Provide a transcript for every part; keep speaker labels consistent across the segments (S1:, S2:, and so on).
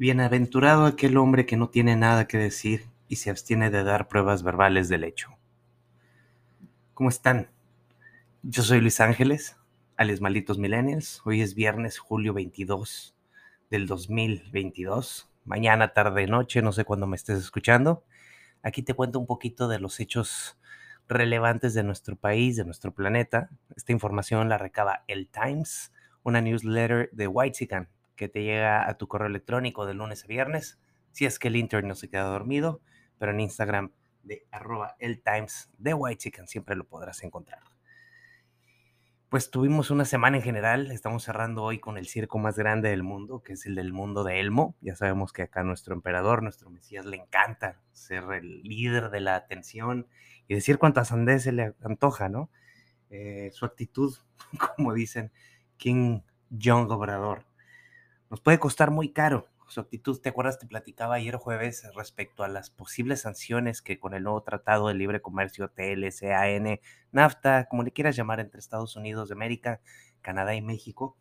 S1: Bienaventurado aquel hombre que no tiene nada que decir y se abstiene de dar pruebas verbales del hecho. ¿Cómo están? Yo soy Luis Ángeles, alias Malditos Millennials. Hoy es viernes, julio 22 del 2022. Mañana, tarde, noche, no sé cuándo me estés escuchando. Aquí te cuento un poquito de los hechos relevantes de nuestro país, de nuestro planeta. Esta información la recaba El Times, una newsletter de Whitezican, que te llega a tu correo electrónico de lunes a viernes, si es que el intern no se queda dormido, pero en Instagram de arroba el Times de White Chicken siempre lo podrás encontrar. Pues tuvimos una semana en general, estamos cerrando hoy con el circo más grande del mundo, que es el del mundo de Elmo. Ya sabemos que acá nuestro emperador, nuestro Mesías, le encanta ser el líder de la atención y decir cuántas sandes se le antoja, ¿no? Eh, su actitud, como dicen, King John Obrador nos puede costar muy caro. Su actitud, ¿te acuerdas? Te platicaba ayer jueves respecto a las posibles sanciones que con el nuevo Tratado de Libre Comercio TLCAN, NAFTA, como le quieras llamar, entre Estados Unidos de América, Canadá y México.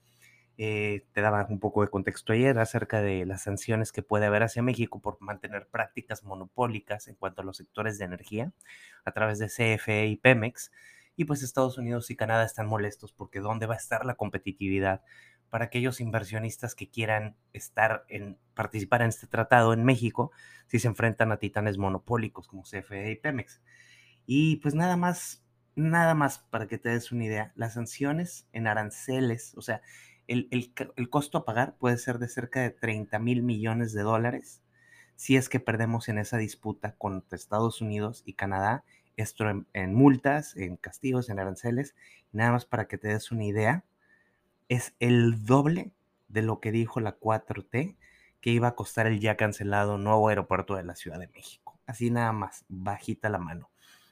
S1: Eh, te daba un poco de contexto ayer acerca de las sanciones que puede haber hacia México por mantener prácticas monopólicas en cuanto a los sectores de energía a través de CFE y Pemex. Y pues Estados Unidos y Canadá están molestos porque ¿dónde va a estar la competitividad para aquellos inversionistas que quieran estar en participar en este tratado en México si se enfrentan a titanes monopólicos como CFE y Pemex. Y pues nada más, nada más para que te des una idea, las sanciones en aranceles, o sea, el, el costo a pagar puede ser de cerca de 30 mil millones de dólares si es que perdemos en esa disputa con Estados Unidos y Canadá, esto en, en multas, en castigos, en aranceles, nada más para que te des una idea es el doble de lo que dijo la 4T que iba a costar el ya cancelado nuevo aeropuerto de la Ciudad de México. Así nada más, bajita la mano.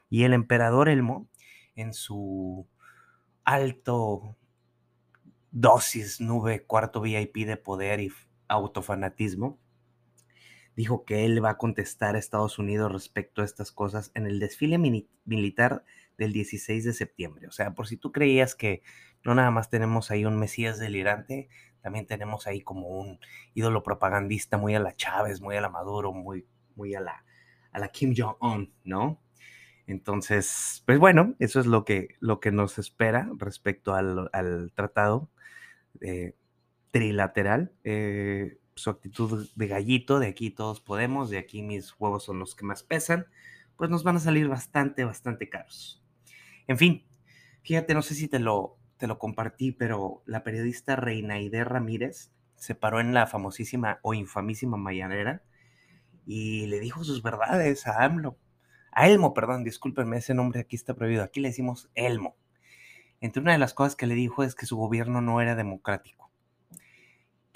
S1: Y el emperador Elmo, en su alto dosis, nube, cuarto VIP de poder y autofanatismo, dijo que él va a contestar a Estados Unidos respecto a estas cosas en el desfile militar del 16 de septiembre. O sea, por si tú creías que no nada más tenemos ahí un Mesías delirante, también tenemos ahí como un ídolo propagandista muy a la Chávez, muy a la Maduro, muy, muy a la, a la Kim Jong-un, ¿no? Entonces, pues bueno, eso es lo que, lo que nos espera respecto al, tratado eh, trilateral. Eh, su actitud de gallito, de aquí todos podemos, de aquí mis huevos son los que más pesan, pues nos van a salir bastante, bastante caros. En fin, fíjate, no sé si te lo, te lo compartí, pero la periodista Reinaide Ramírez se paró en la famosísima o infamísima Mayanera y le dijo sus verdades a AMLO. A Elmo, perdón, discúlpenme, ese nombre aquí está prohibido. Aquí le decimos Elmo. Entre una de las cosas que le dijo es que su gobierno no era democrático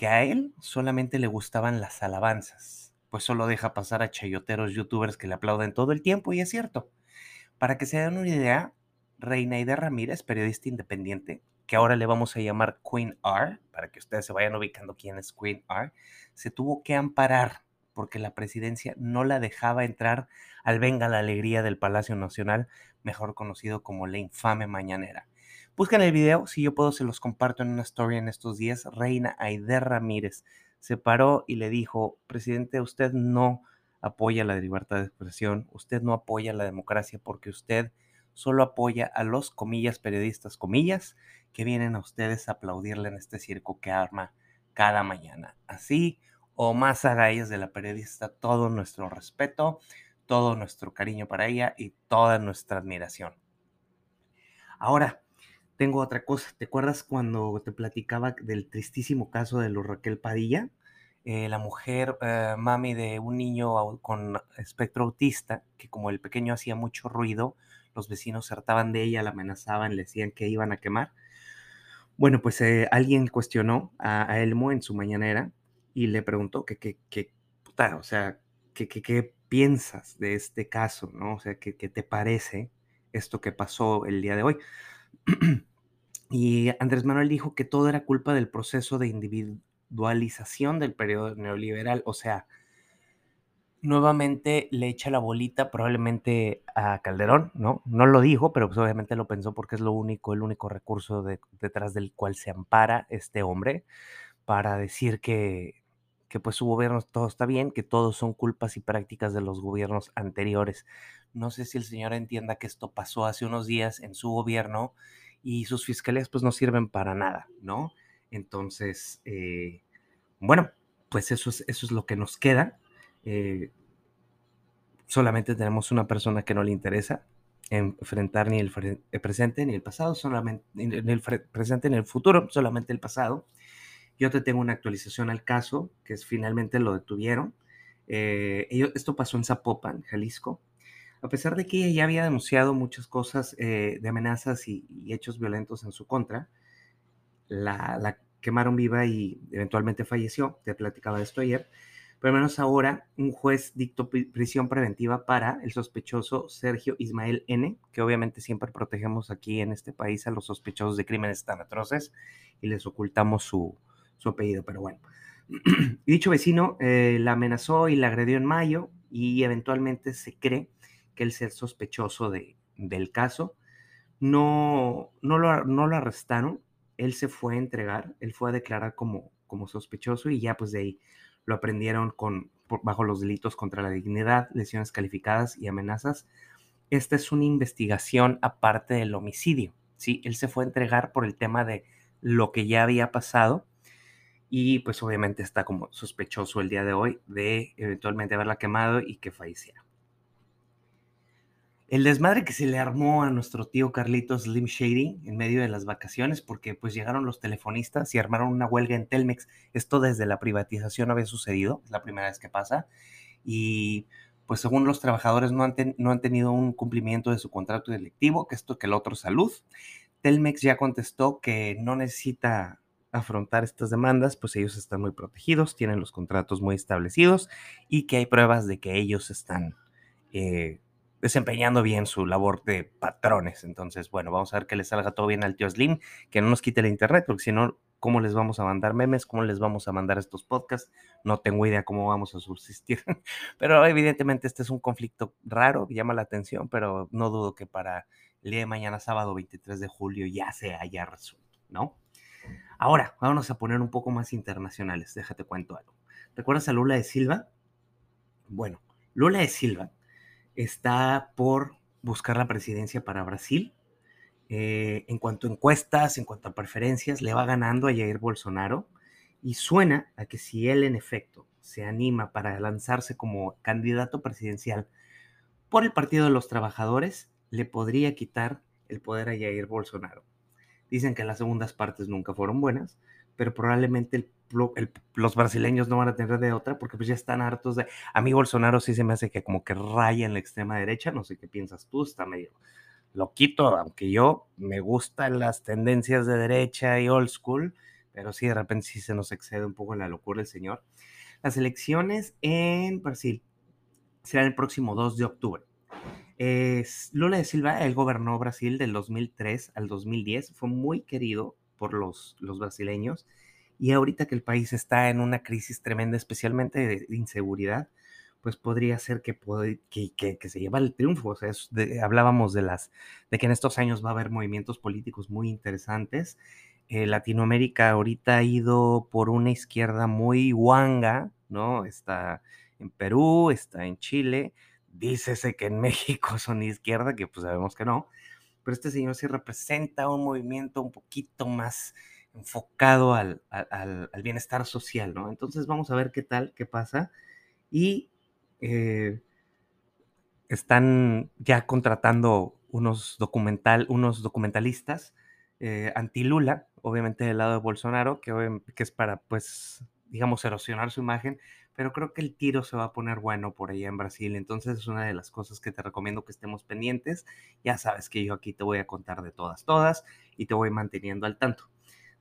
S1: que a él solamente le gustaban las alabanzas, pues solo deja pasar a chayoteros youtubers que le aplauden todo el tiempo, y es cierto. Para que se den una idea, Reinaida Ramírez, periodista independiente, que ahora le vamos a llamar Queen R, para que ustedes se vayan ubicando quién es Queen R, se tuvo que amparar porque la presidencia no la dejaba entrar al Venga la Alegría del Palacio Nacional, mejor conocido como la infame Mañanera. Buscan el video, si yo puedo se los comparto en una story en estos días. Reina Aide Ramírez se paró y le dijo, presidente, usted no apoya la libertad de expresión, usted no apoya la democracia porque usted solo apoya a los comillas periodistas, comillas, que vienen a ustedes a aplaudirle en este circo que arma cada mañana. Así o más agallas de la periodista, todo nuestro respeto, todo nuestro cariño para ella y toda nuestra admiración. Ahora, tengo otra cosa. ¿Te acuerdas cuando te platicaba del tristísimo caso de los Raquel Padilla? Eh, la mujer, eh, mami de un niño con espectro autista, que como el pequeño hacía mucho ruido, los vecinos se hartaban de ella, la amenazaban, le decían que iban a quemar. Bueno, pues eh, alguien cuestionó a, Elmo en su mañanera y le preguntó que, qué puta, o sea, qué piensas de este caso, ¿no? O sea, ¿qué te parece esto que pasó el día de hoy? Y Andrés Manuel dijo que todo era culpa del proceso de individualización del periodo neoliberal. O sea, nuevamente le echa la bolita probablemente a Calderón, ¿no? No lo dijo, pero pues obviamente lo pensó porque es lo único, el único recurso detrás del cual se ampara este hombre para decir que, que pues su gobierno todo está bien, que todos son culpas y prácticas de los gobiernos anteriores. No sé si el señor entienda que esto pasó hace unos días en su gobierno y sus fiscalías pues no sirven para nada, ¿no? Entonces, eh, bueno, pues eso es, eso es lo que nos queda. Eh, solamente tenemos una persona que no le interesa enfrentar ni el, presente ni el pasado, solamente en el presente ni el futuro, solamente el pasado. Yo te tengo una actualización al caso, que es finalmente lo detuvieron. Eh, esto pasó en Zapopan, Jalisco. A pesar de que ella había denunciado muchas cosas eh, de amenazas y, hechos violentos en su contra, la, la, quemaron viva y eventualmente falleció. Te platicaba de esto ayer. Pero menos ahora un juez dictó prisión preventiva para el sospechoso Sergio Ismael N., que obviamente siempre protegemos aquí en este país a los sospechosos de crímenes tan atroces y les ocultamos su, su apellido. Pero bueno, dicho vecino eh, la amenazó y la agredió en mayo y eventualmente se cree que él es sospechoso de, del caso. No, no, lo, no lo arrestaron, él se fue a entregar, él fue a declarar como, como sospechoso y ya pues de ahí lo aprendieron con, bajo los delitos contra la dignidad, lesiones calificadas y amenazas. Esta es una investigación aparte del homicidio. ¿sí? Él se fue a entregar por el tema de lo que ya había pasado y pues obviamente está como sospechoso el día de hoy de eventualmente haberla quemado y que falleciera el desmadre que se le armó a nuestro tío Carlitos Slim Shady en medio de las vacaciones, porque pues llegaron los telefonistas y armaron una huelga en Telmex. Esto desde la privatización había sucedido, es la primera vez que pasa. Y pues según los trabajadores no han, tenido un cumplimiento de su contrato directivo, que esto que el otro salud. Telmex ya contestó que no necesita afrontar estas demandas, pues ellos están muy protegidos, tienen los contratos muy establecidos y que hay pruebas de que ellos están... Eh, desempeñando bien su labor de patrones. Entonces, bueno, vamos a ver que le salga todo bien al tío Slim, que no nos quite el internet, porque si no, ¿cómo les vamos a mandar memes? ¿Cómo les vamos a mandar estos podcasts? No tengo idea cómo vamos a subsistir. pero evidentemente este es un conflicto raro, llama la atención, pero no dudo que para el día de mañana, sábado 23 de julio, ya se haya resuelto, ¿no? Ahora, vamos a poner un poco más internacionales. Déjate cuento algo. ¿Recuerdas a Lula de Silva? Bueno, Lula de Silva está por buscar la presidencia para Brasil. Eh, en cuanto a encuestas, en cuanto a preferencias, le va ganando a Jair Bolsonaro y suena a que si él en efecto se anima para lanzarse como candidato presidencial por el Partido de los Trabajadores, le podría quitar el poder a Jair Bolsonaro. Dicen que las segundas partes nunca fueron buenas, pero probablemente el los brasileños no van a tener de otra porque pues ya están hartos de... A mí Bolsonaro sí se me hace que como que raya en la extrema derecha, no sé qué piensas tú, está medio loquito, aunque yo me gustan las tendencias de derecha y old school, pero sí de repente sí se nos excede un poco en la locura el señor. Las elecciones en Brasil serán el próximo 2 de octubre. Es, Lula de Silva, él gobernó Brasil del 2003 al 2010, fue muy querido por los, los brasileños y ahorita que el país está en una crisis tremenda, especialmente de inseguridad, pues podría ser que, que, se lleva el triunfo. O sea, hablábamos de, las, de que en estos años va a haber movimientos políticos muy interesantes. Eh, Latinoamérica ahorita ha ido por una izquierda muy guanga, ¿no? Está en Perú, está en Chile, dícese que en México son izquierda, que pues sabemos que no, pero este señor sí representa un movimiento un poquito más enfocado al, bienestar social, ¿no? Entonces vamos a ver qué tal, qué pasa. Y eh, están ya contratando unos, documental, unos documentalistas eh, anti-Lula, obviamente del lado de Bolsonaro, que, que es para, pues, digamos, erosionar su imagen, pero creo que el tiro se va a poner bueno por allá en Brasil. Entonces es una de las cosas que te recomiendo que estemos pendientes. Ya sabes que yo aquí te voy a contar de todas, todas y te voy manteniendo al tanto.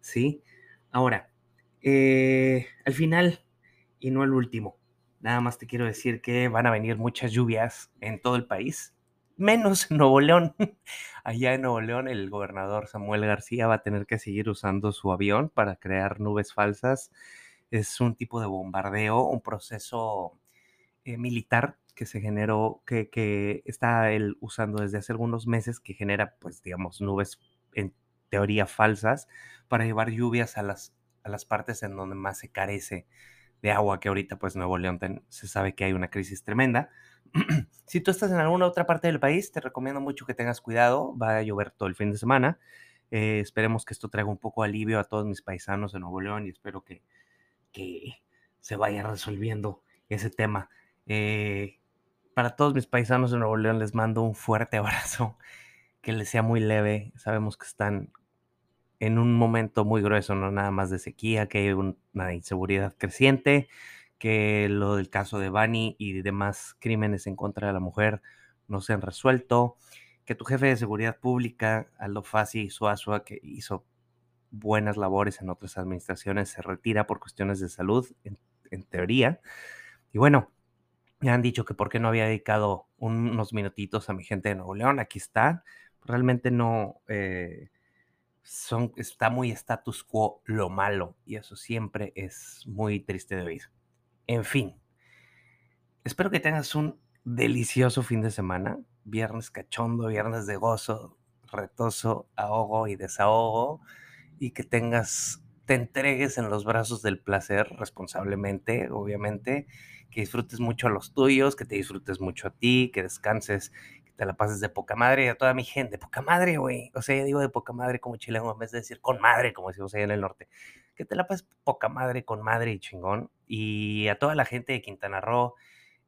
S1: ¿sí? Ahora, eh, al final, y no el último, nada más te quiero decir que van a venir muchas lluvias en todo el país, menos en Nuevo León. Allá en Nuevo León el gobernador Samuel García va a tener que seguir usando su avión para crear nubes falsas. Es un tipo de bombardeo, un proceso eh, militar que se generó, que, que está él usando desde hace algunos meses, que genera, pues, digamos, nubes en teoría falsas para llevar lluvias a las, a las partes en donde más se carece de agua, que ahorita, pues, Nuevo León se sabe que hay una crisis tremenda. si tú estás en alguna otra parte del país, te recomiendo mucho que tengas cuidado. Va a llover todo el fin de semana. Eh, esperemos que esto traiga un poco alivio a todos mis paisanos de Nuevo León y espero que, que se vaya resolviendo ese tema. Eh, para todos mis paisanos de Nuevo León les mando un fuerte abrazo, que les sea muy leve. Sabemos que están en un momento muy grueso, no nada más de sequía, que hay una inseguridad creciente, que lo del caso de Bani y demás crímenes en contra de la mujer no se han resuelto, que tu jefe de seguridad pública, Aldo Fassi Suazua, que hizo buenas labores en otras administraciones, se retira por cuestiones de salud, en, teoría. Y bueno, me han dicho que por qué no había dedicado unos minutitos a mi gente de Nuevo León, aquí está. Realmente no... Eh, son, está muy status quo lo malo y eso siempre es muy triste de oír. En fin, espero que tengas un delicioso fin de semana, viernes cachondo, viernes de gozo, retoso, ahogo y desahogo, y que tengas, te entregues en los brazos del placer responsablemente, obviamente, que disfrutes mucho a los tuyos, que te disfrutes mucho a ti, que descanses, que te la pases de poca madre y a toda mi gente, poca madre, güey. O sea, yo digo de poca madre como chileno en vez de decir con madre, como decimos allá en el norte que te la pases poca madre con madre y chingón. Y a toda la gente de Quintana Roo,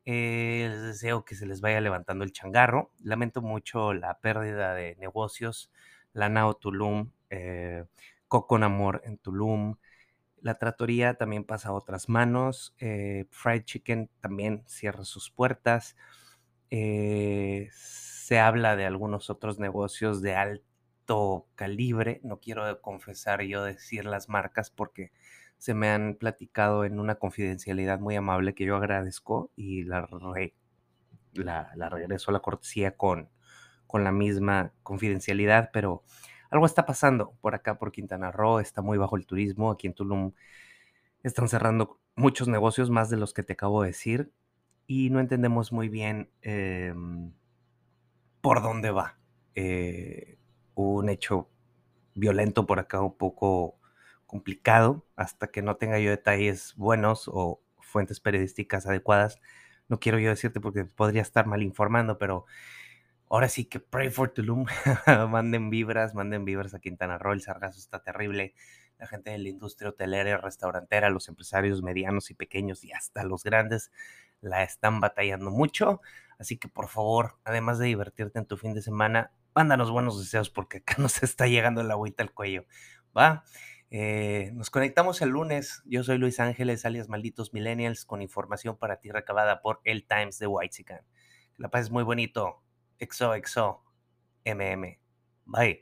S1: eh, les deseo que se les vaya levantando el changarro. Lamento mucho la pérdida de negocios. La Nao Tulum, eh, Coco Amor en Tulum. La tratoría también pasa a otras manos. Eh, Fried Chicken también cierra sus puertas. se habla de algunos otros negocios de alto calibre. No quiero confesar yo decir las marcas porque se me han platicado en una confidencialidad muy amable que yo agradezco y la, la, regreso a la cortesía con, con la misma confidencialidad, pero algo está pasando por acá, por Quintana Roo, está muy bajo el turismo, aquí en Tulum están cerrando muchos negocios, más de los que te acabo de decir, y no entendemos muy bien em, por dónde va. Eh, un hecho violento por acá un poco complicado, hasta que no tenga yo detalles buenos o fuentes periodísticas adecuadas. No quiero yo decirte porque podría estar mal informando, pero ahora sí que pray for Tulum. manden vibras, manden vibras a Quintana Roo. El sargazo está terrible. La gente de la industria hotelera y restaurantera, los empresarios medianos y pequeños y hasta los grandes la están batallando mucho. Así que por favor, además de divertirte en tu fin de semana, mándanos buenos deseos porque acá nos está llegando la agüita al cuello. ¿Va? Eh, nos conectamos el lunes. Yo soy Luis Ángeles, alias Malditos Millennials, con información para ti recabada por El Times de Whitezican. Que la pases muy bonito. XOXO, MM. Bye.